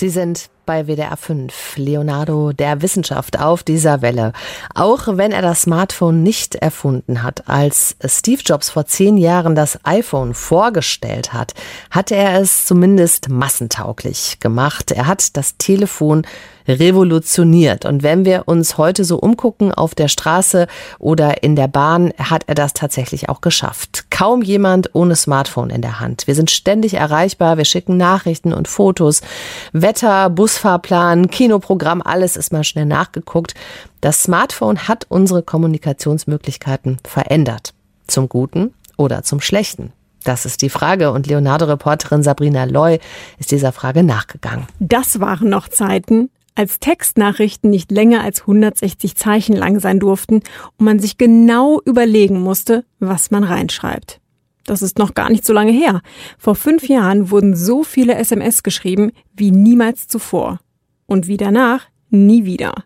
Sie sind bei WDR 5, Leonardo der Wissenschaft auf dieser Welle. Auch wenn er das Smartphone nicht erfunden hat, als Steve Jobs vor zehn Jahren das iPhone vorgestellt hat, hat er es zumindest massentauglich gemacht. Er hat das Telefon revolutioniert. Und wenn wir uns heute so umgucken auf der Straße oder in der Bahn, hat er das tatsächlich auch geschafft. Kaum jemand ohne Smartphone in der Hand. Wir sind ständig erreichbar, wir schicken Nachrichten und Fotos. Wetter, Busfahrplan, Kinoprogramm, alles ist mal schnell nachgeguckt. Das Smartphone hat unsere Kommunikationsmöglichkeiten verändert. Zum Guten oder zum Schlechten. Das ist die Frage und Leonardo-Reporterin Sabrina Loy ist dieser Frage nachgegangen. Das waren noch Zeiten, als Textnachrichten nicht länger als 160 Zeichen lang sein durften und man sich genau überlegen musste, was man reinschreibt. Das ist noch gar nicht so lange her. Vor fünf Jahren wurden so viele SMS geschrieben wie niemals zuvor. Und wie danach nie wieder.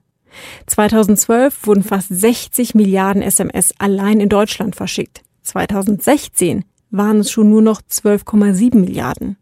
2012 wurden fast 60 Milliarden SMS allein in Deutschland verschickt. 2016 waren es schon nur noch 12,7 Milliarden.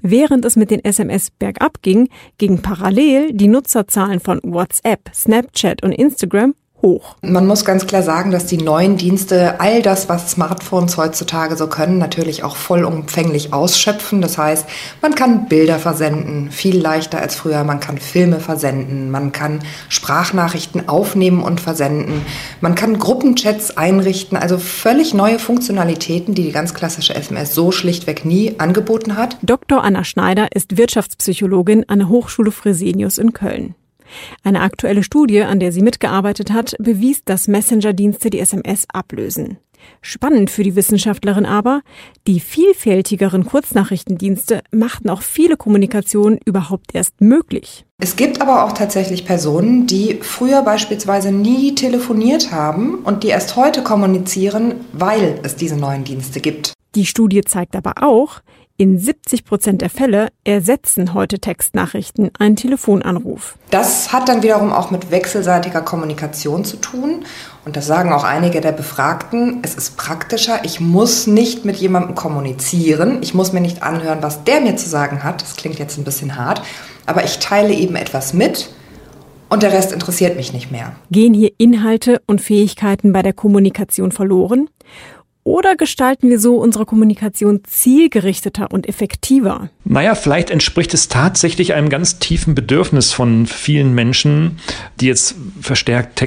Während es mit den SMS bergab ging, gingen parallel die Nutzerzahlen von WhatsApp, Snapchat und Instagram hoch. Man muss ganz klar sagen, dass die neuen Dienste all das, was Smartphones heutzutage so können, natürlich auch vollumfänglich ausschöpfen. Das heißt, man kann Bilder versenden, viel leichter als früher. Man kann Filme versenden, man kann Sprachnachrichten aufnehmen und versenden, man kann Gruppenchats einrichten. Also völlig neue Funktionalitäten, die die ganz klassische SMS so schlichtweg nie angeboten hat. Dr. Anna Schneider ist Wirtschaftspsychologin an der Hochschule Fresenius in Köln. Eine aktuelle Studie, an der sie mitgearbeitet hat, bewies, dass Messenger-Dienste die SMS ablösen. Spannend für die Wissenschaftlerin aber, die vielfältigeren Kurznachrichtendienste machten auch viele Kommunikationen überhaupt erst möglich. Es gibt aber auch tatsächlich Personen, die früher beispielsweise nie telefoniert haben und die erst heute kommunizieren, weil es diese neuen Dienste gibt. Die Studie zeigt aber auch, in 70 Prozent der Fälle ersetzen heute Textnachrichten einen Telefonanruf. Das hat dann wiederum auch mit wechselseitiger Kommunikation zu tun. Und das sagen auch einige der Befragten. Es ist praktischer. Ich muss nicht mit jemandem kommunizieren. Ich muss mir nicht anhören, was der mir zu sagen hat. Das klingt jetzt ein bisschen hart. Aber ich teile eben etwas mit. Und der Rest interessiert mich nicht mehr. Gehen hier Inhalte und Fähigkeiten bei der Kommunikation verloren? Oder gestalten wir so unsere Kommunikation zielgerichteter und effektiver? Naja, vielleicht entspricht es tatsächlich einem ganz tiefen Bedürfnis von vielen Menschen, die jetzt verstärkt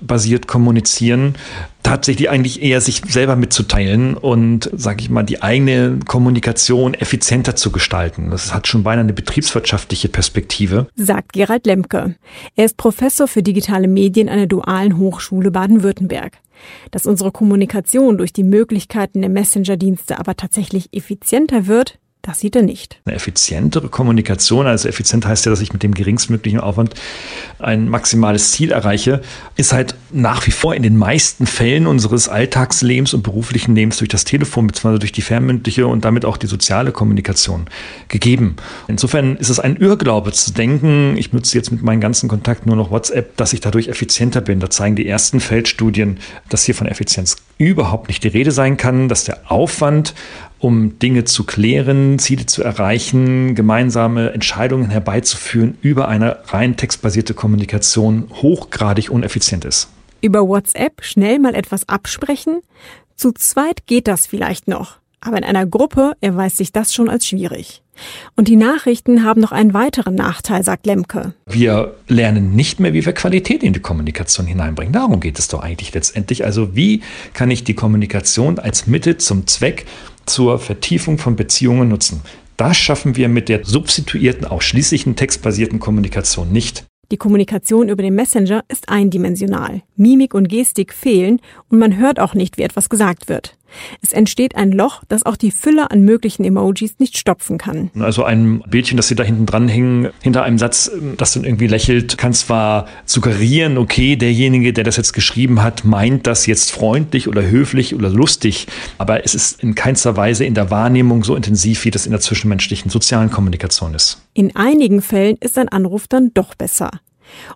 textbasiert kommunizieren, tatsächlich eigentlich eher sich selber mitzuteilen und, sage ich mal, die eigene Kommunikation effizienter zu gestalten. Das hat schon beinahe eine betriebswirtschaftliche Perspektive. Sagt Gerald Lemke. Er ist Professor für digitale Medien an der Dualen Hochschule Baden-Württemberg. Dass unsere Kommunikation durch die Möglichkeiten der Messenger-Dienste aber tatsächlich effizienter wird, das sieht er nicht. Eine effizientere Kommunikation, also effizient heißt ja, dass ich mit dem geringstmöglichen Aufwand ein maximales Ziel erreiche, ist halt nach wie vor in den meisten Fällen unseres Alltagslebens und beruflichen Lebens durch das Telefon bzw. durch die fernmündliche und damit auch die soziale Kommunikation gegeben. Insofern ist es ein Irrglaube zu denken, ich nutze jetzt mit meinen ganzen Kontakten nur noch WhatsApp, dass ich dadurch effizienter bin. Da zeigen die ersten Feldstudien, dass hier von Effizienz überhaupt nicht die Rede sein kann, dass der Aufwand um Dinge zu klären, Ziele zu erreichen, gemeinsame Entscheidungen herbeizuführen über eine rein textbasierte Kommunikation hochgradig uneffizient ist. Über WhatsApp schnell mal etwas absprechen? Zu zweit geht das vielleicht noch, aber in einer Gruppe erweist sich das schon als schwierig. Und die Nachrichten haben noch einen weiteren Nachteil, sagt Lemke. Wir lernen nicht mehr, wie wir Qualität in die Kommunikation hineinbringen. Darum geht es doch eigentlich letztendlich. Also wie kann ich die Kommunikation als Mittel zum Zweck zur Vertiefung von Beziehungen nutzen? Das schaffen wir mit der substituierten, ausschließlichen textbasierten Kommunikation nicht. Die Kommunikation über den Messenger ist eindimensional. Mimik und Gestik fehlen und man hört auch nicht, wie etwas gesagt wird. Es entsteht ein Loch, das auch die Fülle an möglichen Emojis nicht stopfen kann. Also ein Bildchen, das Sie da hinten dranhängen, hinter einem Satz, das dann irgendwie lächelt, kann zwar suggerieren, okay, derjenige, der das jetzt geschrieben hat, meint das jetzt freundlich oder höflich oder lustig, aber es ist in keinster Weise in der Wahrnehmung so intensiv, wie das in der zwischenmenschlichen sozialen Kommunikation ist. In einigen Fällen ist ein Anruf dann doch besser.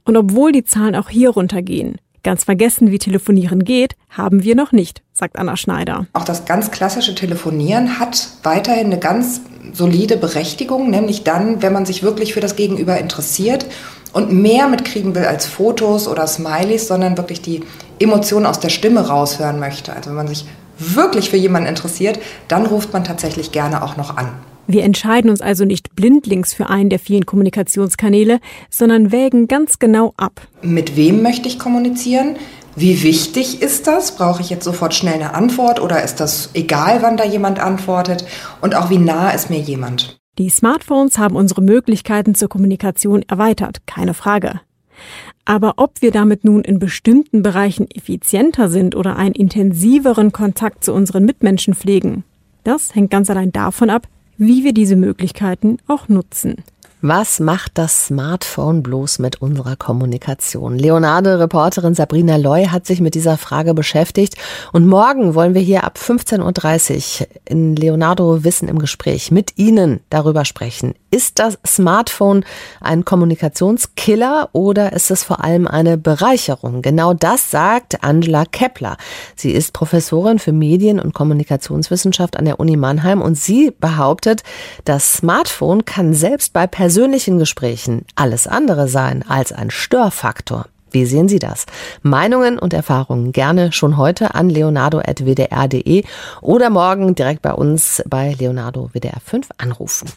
Und obwohl die Zahlen auch hier runtergehen, Ganz vergessen, wie Telefonieren geht, haben wir noch nicht, sagt Anna Schneider. Auch das ganz klassische Telefonieren hat weiterhin eine ganz solide Berechtigung, nämlich dann, wenn man sich wirklich für das Gegenüber interessiert und mehr mitkriegen will als Fotos oder Smileys, sondern wirklich die Emotionen aus der Stimme raushören möchte. Also wenn man sich wirklich für jemanden interessiert, dann ruft man tatsächlich gerne auch noch an. Wir entscheiden uns also nicht blindlings für einen der vielen Kommunikationskanäle, sondern wägen ganz genau ab. Mit wem möchte ich kommunizieren? Wie wichtig ist das? Brauche ich jetzt sofort schnell eine Antwort oder ist das egal, wann da jemand antwortet? Und auch wie nah ist mir jemand? Die Smartphones haben unsere Möglichkeiten zur Kommunikation erweitert, keine Frage. Aber ob wir damit nun in bestimmten Bereichen effizienter sind oder einen intensiveren Kontakt zu unseren Mitmenschen pflegen, das hängt ganz allein davon ab, wie wir diese Möglichkeiten auch nutzen. Was macht das Smartphone bloß mit unserer Kommunikation? Leonardo-Reporterin Sabrina Loy hat sich mit dieser Frage beschäftigt und morgen wollen wir hier ab 15.30 Uhr in Leonardo Wissen im Gespräch mit Ihnen darüber sprechen. Ist das Smartphone ein Kommunikationskiller oder ist es vor allem eine Bereicherung? Genau das sagt Angela Kepler. Sie ist Professorin für Medien- und Kommunikationswissenschaft an der Uni Mannheim und sie behauptet, das Smartphone kann selbst bei persönlichen Gesprächen alles andere sein als ein Störfaktor. Wie sehen Sie das? Meinungen und Erfahrungen gerne schon heute an leonardo.wdr.de oder morgen direkt bei uns bei Leonardo WDR 5 anrufen.